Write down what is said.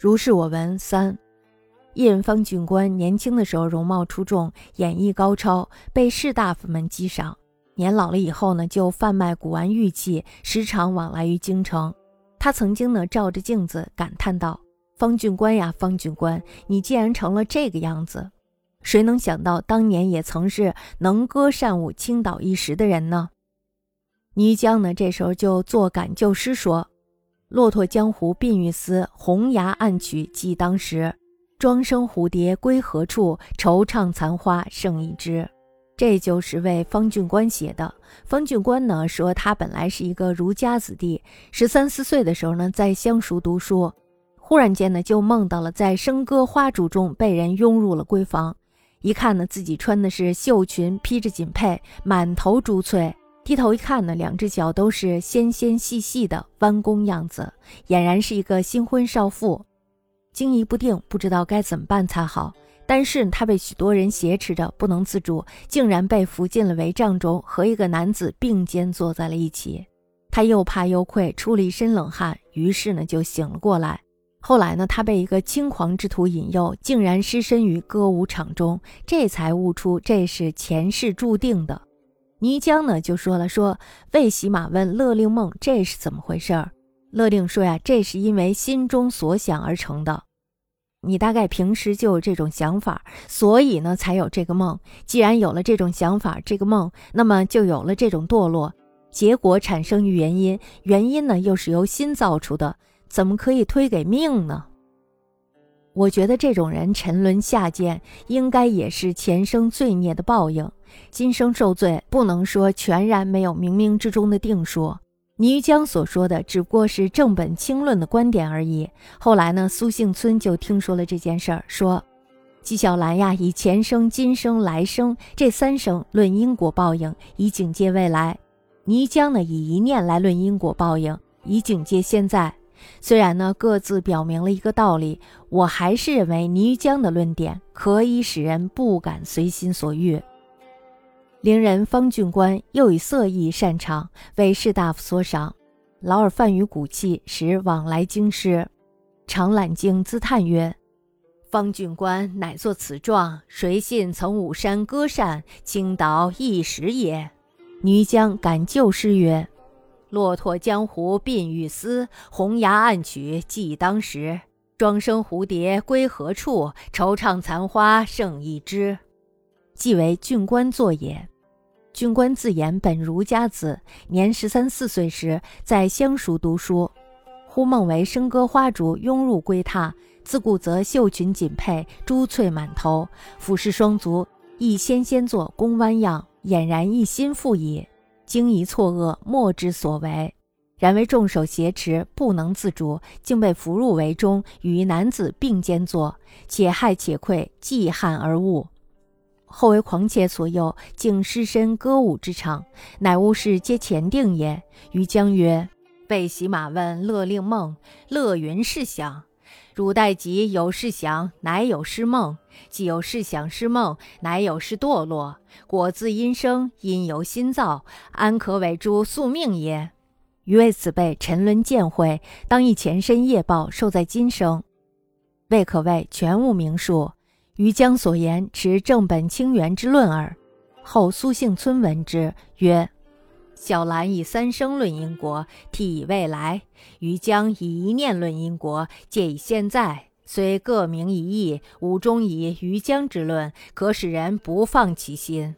如是我闻三，一人方俊官年轻的时候容貌出众，演艺高超，被士大夫们激赏。年老了以后呢，就贩卖古玩玉器，时常往来于京城。他曾经呢，照着镜子感叹道：“方俊官呀，方俊官，你既然成了这个样子，谁能想到当年也曾是能歌善舞、倾倒一时的人呢？”倪江呢，这时候就作感旧诗说。骆驼江湖鬓欲丝，红牙暗曲记当时。庄生蝴蝶归何处？惆怅残花剩一枝。这就是为方俊官写的。方俊官呢说，他本来是一个儒家子弟，十三四岁的时候呢，在乡塾读书，忽然间呢，就梦到了在笙歌花烛中被人拥入了闺房。一看呢，自己穿的是绣裙，披着锦佩，满头珠翠。低头一看呢，两只脚都是纤纤细细的弯弓样子，俨然是一个新婚少妇，惊疑不定，不知道该怎么办才好。但是她被许多人挟持着，不能自主，竟然被扶进了帷帐中，和一个男子并肩坐在了一起。他又怕又愧，出了一身冷汗，于是呢就醒了过来。后来呢，他被一个轻狂之徒引诱，竟然失身于歌舞场中，这才悟出这是前世注定的。倪江呢就说了，说魏喜马问勒令梦这是怎么回事儿？勒令说呀，这是因为心中所想而成的。你大概平时就有这种想法，所以呢才有这个梦。既然有了这种想法，这个梦，那么就有了这种堕落。结果产生于原因，原因呢又是由心造出的，怎么可以推给命呢？我觉得这种人沉沦下贱，应该也是前生罪孽的报应。今生受罪，不能说全然没有冥冥之中的定数。倪江所说的只不过是正本清论的观点而已。后来呢，苏杏村就听说了这件事儿，说：“纪晓岚呀，以前生、今生、来生这三生论因果报应，以警戒未来；倪江呢，以一念来论因果报应，以警戒现在。虽然呢，各自表明了一个道理，我还是认为倪江的论点可以使人不敢随心所欲。”伶人方俊观又以色艺擅长，为士大夫所赏。劳尔泛于骨气，时往来京师，常览经自叹曰：“方俊观乃作此状，谁信曾武山歌善，倾倒一时也？”倪江感旧诗曰：“骆驼江湖鬓欲丝，红牙暗曲记当时。庄生蝴蝶归何处？惆怅残花剩一枝。”即为郡官作也。郡官自言本儒家子，年十三四岁时在乡塾读书，忽梦为笙歌花烛拥入闺榻，自顾则绣裙锦佩，珠翠满头，俯视双足，亦纤纤作弓弯样，俨然一心腹矣。惊疑错愕，莫知所为。然为众手挟持，不能自主，竟被俘入围中，与男子并肩坐，且骇且愧，既憾而悟。后为狂且所诱，竟失身歌舞之场，乃吾事皆前定也。于将曰：“备喜马问乐令梦，乐云是想。汝待即有事想，乃有失梦；既有事想失梦，乃有失堕落。果自因生，因由心造，安可为诸宿命也？余为此辈沉沦见会，当以前身业报受在今生，未可谓全无名数。”余将所言持正本清源之论耳。后苏姓村闻之，曰：“小兰以三生论因果，替以未来；于江以一念论因果，借以现在。虽各名一义，吾终以于江之论，可使人不放其心。”